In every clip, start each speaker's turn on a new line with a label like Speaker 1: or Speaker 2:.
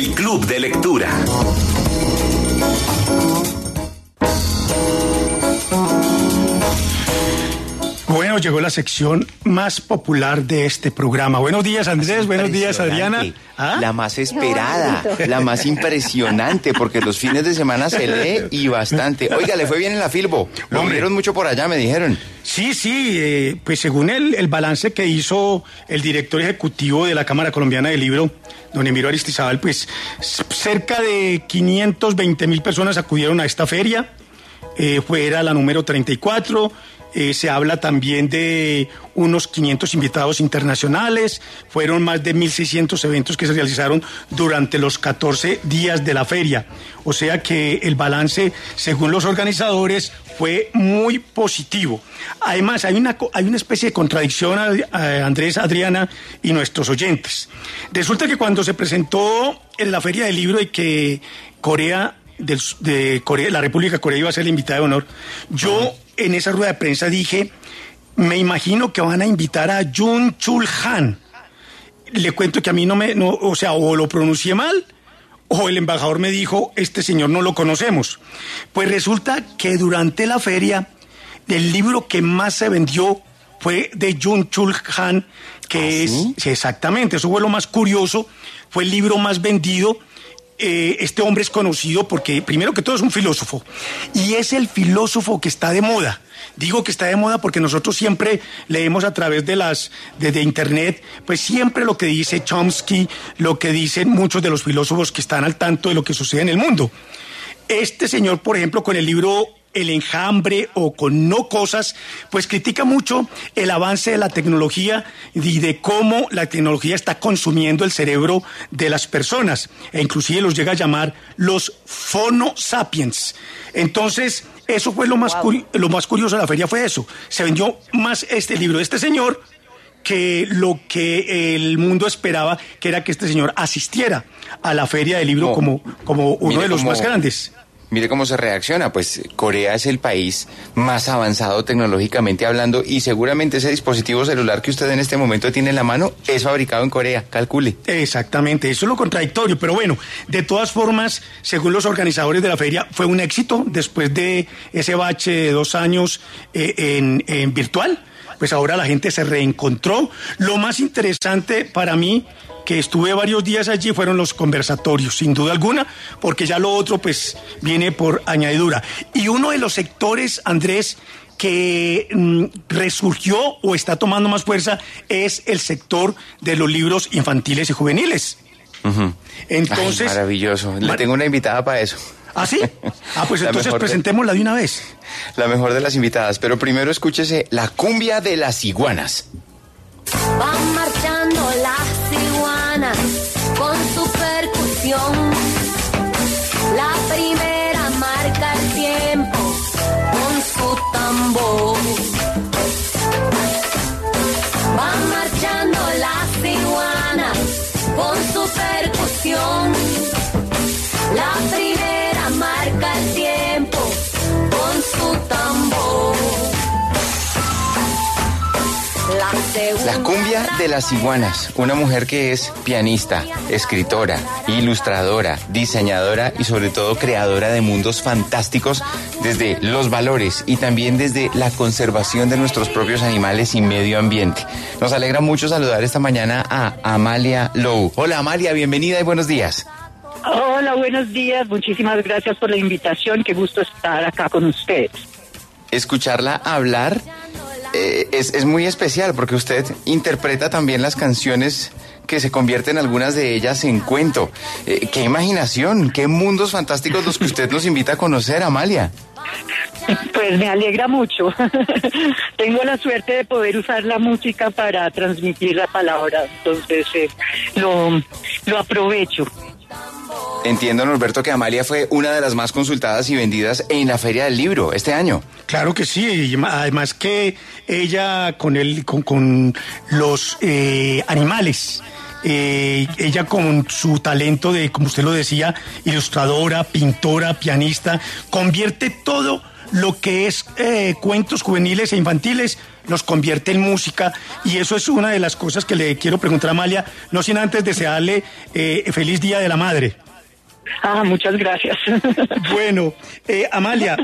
Speaker 1: El Club de Lectura.
Speaker 2: Llegó la sección más popular de este programa. Buenos días, Andrés. Buenos días, Adriana.
Speaker 3: ¿Ah? La más esperada, la más impresionante, porque los fines de semana se lee y bastante. Oiga, le fue bien en la Filbo. Lo vieron mucho por allá, me dijeron.
Speaker 2: Sí, sí, eh, pues según el, el balance que hizo el director ejecutivo de la Cámara Colombiana del Libro, don Emiro Aristizábal, pues cerca de 520 mil personas acudieron a esta feria. Eh, fue, era la número 34 eh, se habla también de unos 500 invitados internacionales, fueron más de 1.600 eventos que se realizaron durante los 14 días de la feria. O sea que el balance, según los organizadores, fue muy positivo. Además, hay una, hay una especie de contradicción, Andrés, Adriana y nuestros oyentes. Resulta que cuando se presentó en la feria del libro y que Corea de, Corea, la República de Corea iba a ser la invitada de honor, yo en esa rueda de prensa dije, me imagino que van a invitar a Jun Chul Han. Le cuento que a mí no me, no, o sea, o lo pronuncié mal, o el embajador me dijo, este señor no lo conocemos. Pues resulta que durante la feria, el libro que más se vendió fue de Jun Chul Han, que ¿Ah, es, exactamente, eso fue lo más curioso, fue el libro más vendido eh, este hombre es conocido porque, primero que todo, es un filósofo. Y es el filósofo que está de moda. Digo que está de moda porque nosotros siempre leemos a través de las de, internet, pues siempre lo que dice Chomsky, lo que dicen muchos de los filósofos que están al tanto de lo que sucede en el mundo. Este señor, por ejemplo, con el libro el enjambre o con no cosas, pues critica mucho el avance de la tecnología y de cómo la tecnología está consumiendo el cerebro de las personas e inclusive los llega a llamar los fono sapiens. Entonces, eso fue lo más, lo más curioso de la feria, fue eso. Se vendió más este libro de este señor que lo que el mundo esperaba, que era que este señor asistiera a la feria del libro como, como uno de los más grandes.
Speaker 3: Mire cómo se reacciona, pues Corea es el país más avanzado tecnológicamente hablando y seguramente ese dispositivo celular que usted en este momento tiene en la mano es fabricado en Corea, calcule.
Speaker 2: Exactamente, eso es lo contradictorio, pero bueno, de todas formas, según los organizadores de la feria, fue un éxito después de ese bache de dos años eh, en, en virtual, pues ahora la gente se reencontró. Lo más interesante para mí que estuve varios días allí fueron los conversatorios, sin duda alguna, porque ya lo otro pues viene por añadidura. Y uno de los sectores, Andrés, que mm, resurgió o está tomando más fuerza es el sector de los libros infantiles y juveniles.
Speaker 3: Entonces, maravilloso. Le tengo una invitada para eso.
Speaker 2: ¿Ah, sí? Ah, pues entonces presentémosla de una vez.
Speaker 3: La mejor de las invitadas, pero primero escúchese La cumbia de las iguanas.
Speaker 4: Van marchando las iguanas con su percusión. La
Speaker 3: cumbia de las iguanas, una mujer que es pianista, escritora, ilustradora, diseñadora y sobre todo creadora de mundos fantásticos desde los valores y también desde la conservación de nuestros propios animales y medio ambiente. Nos alegra mucho saludar esta mañana a Amalia Lowe. Hola Amalia, bienvenida y buenos días.
Speaker 5: Hola, buenos días. Muchísimas gracias por la invitación. Qué gusto estar acá con ustedes.
Speaker 3: Escucharla hablar eh, es, es, muy especial porque usted interpreta también las canciones que se convierten algunas de ellas en cuento. Eh, qué imaginación, qué mundos fantásticos los que usted nos invita a conocer, Amalia.
Speaker 5: Pues me alegra mucho. Tengo la suerte de poder usar la música para transmitir la palabra, entonces eh, lo, lo aprovecho.
Speaker 3: Entiendo, Norberto, que Amalia fue una de las más consultadas y vendidas en la Feria del Libro este año.
Speaker 2: Claro que sí, además que ella con, el, con, los eh, animales, eh, ella con su talento de, como usted lo decía, ilustradora, pintora, pianista, convierte todo lo que es eh, cuentos juveniles e infantiles, los convierte en música y eso es una de las cosas que le quiero preguntar a Amalia, no sin antes desearle eh, feliz Día de la Madre.
Speaker 5: Ah, muchas gracias.
Speaker 2: Bueno, eh, Amalia,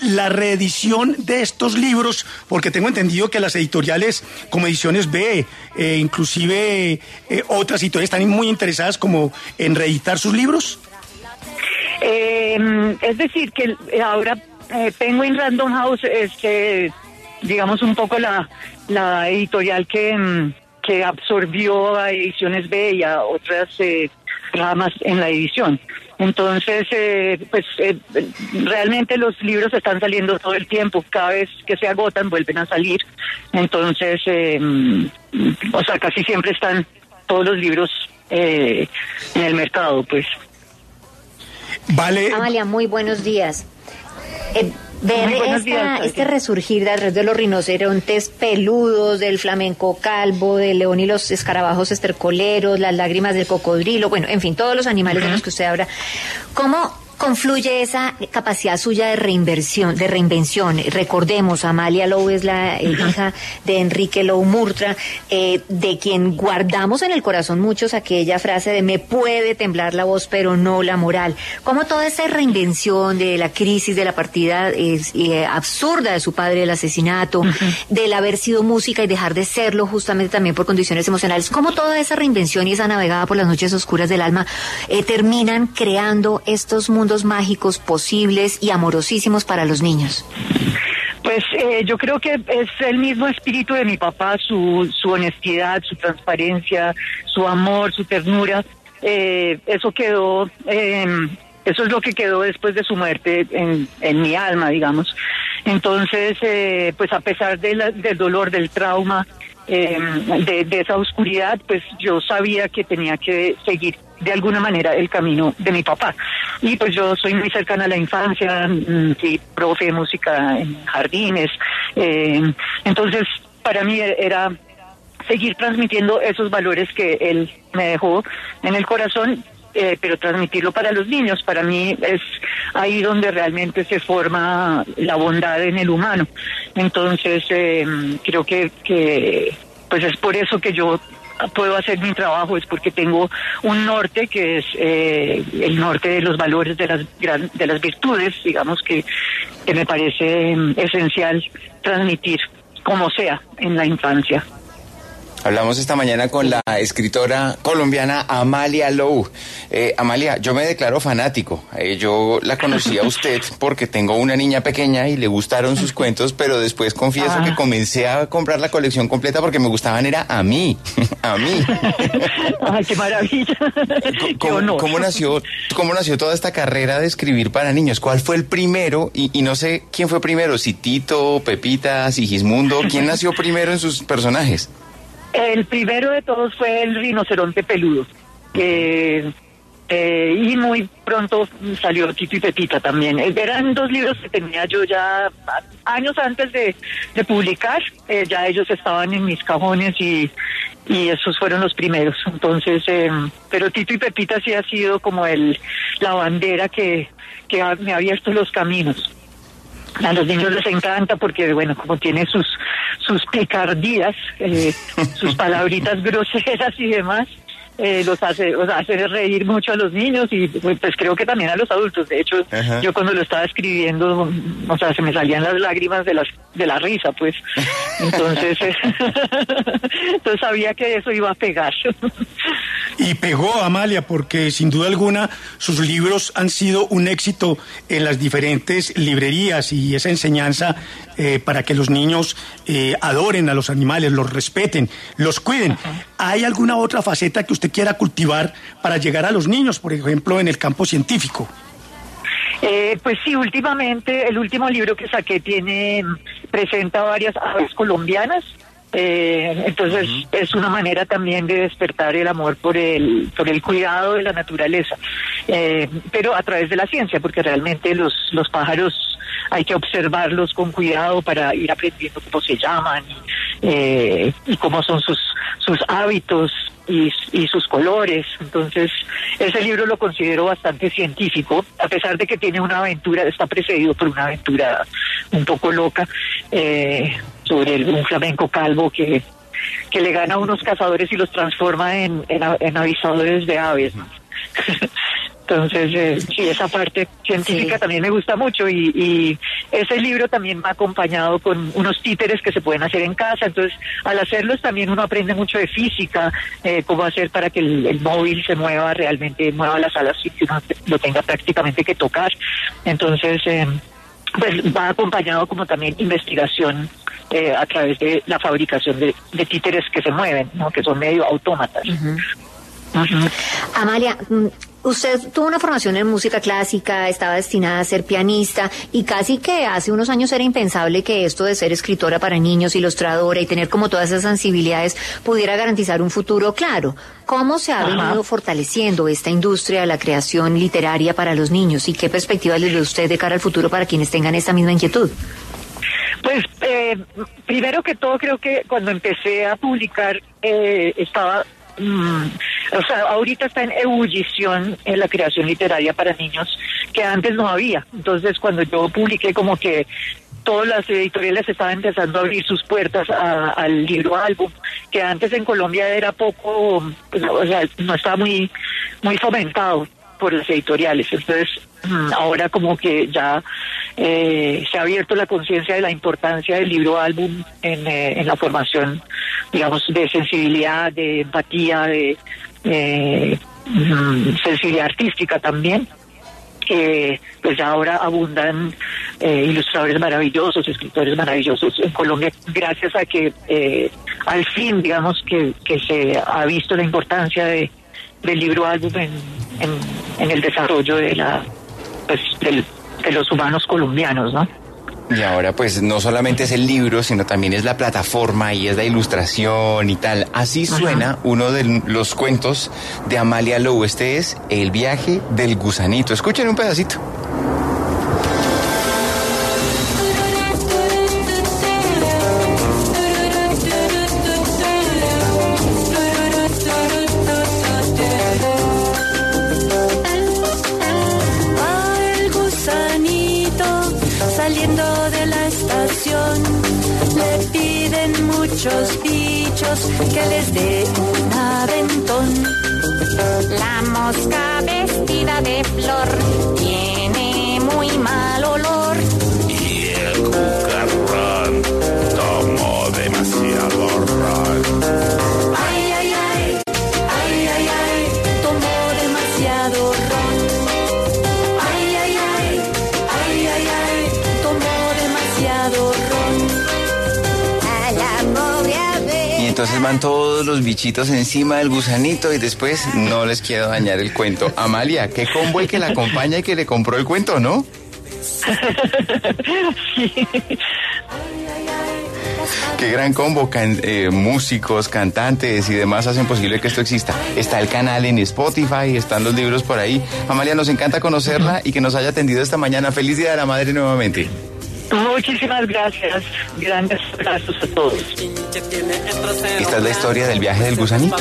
Speaker 2: la reedición de estos libros, porque tengo entendido que las editoriales como Ediciones B, eh, inclusive eh, otras editoriales están muy interesadas como en reeditar sus libros.
Speaker 5: Eh, es decir, que ahora eh, Penguin Random House es, eh, digamos, un poco la, la editorial que, mm, que absorbió a Ediciones B y a otras eh, ramas en la edición. Entonces, eh, pues eh, realmente los libros están saliendo todo el tiempo. Cada vez que se agotan, vuelven a salir. Entonces, eh, mm, o sea, casi siempre están todos los libros eh, en el mercado, pues.
Speaker 2: Vale,
Speaker 1: Amalia, muy buenos días. Eh, ver esta-
Speaker 5: días,
Speaker 1: este resurgir de, de los rinocerontes peludos, del flamenco calvo, del león y los escarabajos estercoleros, las lágrimas del cocodrilo, bueno, en fin, todos los animales de los que usted habla. ¿Cómo confluye esa capacidad suya de reinversión, de reinvención? Recordemos, Amalia Lowe es la eh, hija de Enrique Lowe Murtra, eh, de quien guardamos en el corazón muchos aquella frase de me puede temblar la voz, pero no la moral. ¿Cómo toda esa reinvención de la crisis de la partida eh, absurda de su padre, el asesinato, del haber sido música y dejar de serlo justamente también por condiciones emocionales, cómo toda esa reinvención y esa navegada por las noches oscuras del alma eh, terminan creando estos mundos mágicos posibles y amorosísimos para los niños?
Speaker 5: Pues eh, yo creo que es el mismo espíritu de mi papá, su, su honestidad, su transparencia, su amor, su ternura. Eh, eso quedó, eh, eso es lo que quedó después de su muerte en, en mi alma, digamos. Entonces, eh, pues a pesar de la- del dolor, del trauma, eh, de, de esa oscuridad, pues yo sabía que tenía que seguir de alguna manera el camino de mi papá. Y pues yo soy muy cercana a la infancia, mm, fui profe de música en jardines, eh, entonces para mí era seguir transmitiendo esos valores que él me dejó en el corazón, eh, pero transmitirlo para los niños. Para mí es ahí donde realmente se forma la bondad en el humano. Entonces, eh, creo que, que, pues es por eso que yo puedo hacer mi trabajo, es porque tengo un norte que es eh, el norte de los valores, de las, gran- de las virtudes, digamos, que, que me parece mm, esencial transmitir como sea en la infancia.
Speaker 3: Hablamos esta mañana con la escritora colombiana Amalia Lowe. Eh, Amalia, yo me declaro fanático. Eh, yo la conocí a usted porque tengo una niña pequeña y le gustaron sus cuentos, pero después confieso
Speaker 5: Ah.
Speaker 3: que comencé a comprar la colección completa porque me gustaban era a mí, a mí.
Speaker 5: Ay, qué maravilla. qué
Speaker 3: ¿Cómo,
Speaker 5: honor.
Speaker 3: cómo nació, ¿Cómo nació toda esta carrera de escribir para niños? ¿Cuál fue el primero? Y, y no sé quién fue primero, si Tito, Pepita, Sigismundo. ¿Quién nació primero en sus personajes?
Speaker 5: El primero de todos fue el rinoceronte peludo. que eh, y muy pronto salió Tito y Pepita también. Eh, Eran dos libros que tenía yo ya años antes de, publicar. Eh, ya ellos estaban en mis cajones y, esos fueron los primeros. Entonces, eh, pero Tito y Pepita sí ha sido como el la bandera que, me ha abierto los caminos. A los niños les encanta porque, bueno, como tiene sus, sus picardías, eh, sus palabritas groseras y demás, eh, los hace, o sea, hace reír mucho a los niños y pues creo que también a los adultos. De hecho,
Speaker 3: Ajá.
Speaker 5: yo cuando lo estaba escribiendo, o sea, se me salían las lágrimas de las de la risa, pues. Entonces, eh, entonces sabía que eso iba a pegar.
Speaker 2: Y pegó Amalia porque sin duda alguna sus libros han sido un éxito en las diferentes librerías y esa enseñanza eh, para que los niños eh, adoren a los animales, los respeten, los cuiden. ¿Hay alguna otra faceta que usted quiera cultivar para llegar a los niños, por ejemplo, en el campo científico?
Speaker 5: Eh, pues sí, últimamente el último libro que saqué tiene presenta varias aves colombianas. Eh, entonces es una manera también de despertar el amor por el por el cuidado de la naturaleza, Eh, pero a través de la ciencia, porque realmente los los pájaros hay que observarlos con cuidado para ir aprendiendo cómo se llaman eh, y cómo son sus, sus hábitos y, sus colores. Entonces, ese libro lo considero bastante científico, a pesar de que tiene una aventura, está precedido por una aventura un poco loca eh, sobre un flamenco calvo que, que le gana a unos cazadores y los transforma en, en, avisadores de aves. Entonces, eh, sí, esa parte científica también me gusta mucho y, ese libro también me ha acompañado con unos títeres que se pueden hacer en casa. Entonces, al hacerlos también uno aprende mucho de física, eh, cómo hacer para que el, móvil se mueva realmente, mueva las alas y que uno lo tenga prácticamente que tocar. Entonces, eh, pues va acompañado como también investigación eh, a través de la fabricación de, títeres que se mueven, ¿no? que son medio autómatas.
Speaker 1: Amalia, mm, usted tuvo una formación en música clásica, estaba destinada a ser pianista y casi que hace unos años era impensable que esto de ser escritora para niños, ilustradora y tener como todas esas sensibilidades pudiera garantizar un futuro claro. ¿Cómo se ha venido fortaleciendo esta industria de la creación literaria para los niños y qué perspectivas le da usted de cara al futuro para quienes tengan esta misma inquietud?
Speaker 5: Pues eh, primero que todo creo que cuando empecé a publicar eh, estaba Mm, o sea, ahorita está en ebullición en la creación literaria para niños que antes no había. Entonces, cuando yo publiqué como que todas las editoriales estaban empezando a abrir sus puertas al libro álbum, que antes en Colombia era poco, pues, o sea, no estaba muy, muy fomentado por las editoriales. Entonces, ahora como que ya eh, se ha abierto la conciencia de la importancia del libro álbum en, eh, la formación, digamos, de sensibilidad, de empatía, de eh, mm, sensibilidad artística también. que pues ya ahora abundan ilustradores maravillosos, escritores maravillosos en Colombia, gracias a que al fin, digamos, que, que se ha visto la importancia de, del libro álbum en, el desarrollo de la pues, de los humanos colombianos, ¿no?
Speaker 3: Y ahora pues no solamente es el libro, sino también es la plataforma y es la ilustración y tal. Así suena uno de los cuentos de Amalia Lowe. Este es El viaje del gusanito. Escuchen un pedacito.
Speaker 4: Muchos bichos que les dé un aventón. La mosca vestida de flor
Speaker 3: entonces van todos los bichitos encima del gusanito y después no les quiero dañar el cuento. Amalia, ¿qué combo el que la acompaña y que le compró el cuento, no? Qué gran combo, eh, músicos, cantantes y demás hacen posible que esto exista. Está el canal en Spotify, están los libros por ahí. Amalia, nos encanta conocerla y que nos haya atendido esta mañana. Feliz Día de la Madre nuevamente.
Speaker 5: Muchísimas gracias. Grandes abrazos a todos.
Speaker 3: Esta es la historia del viaje del gusanito.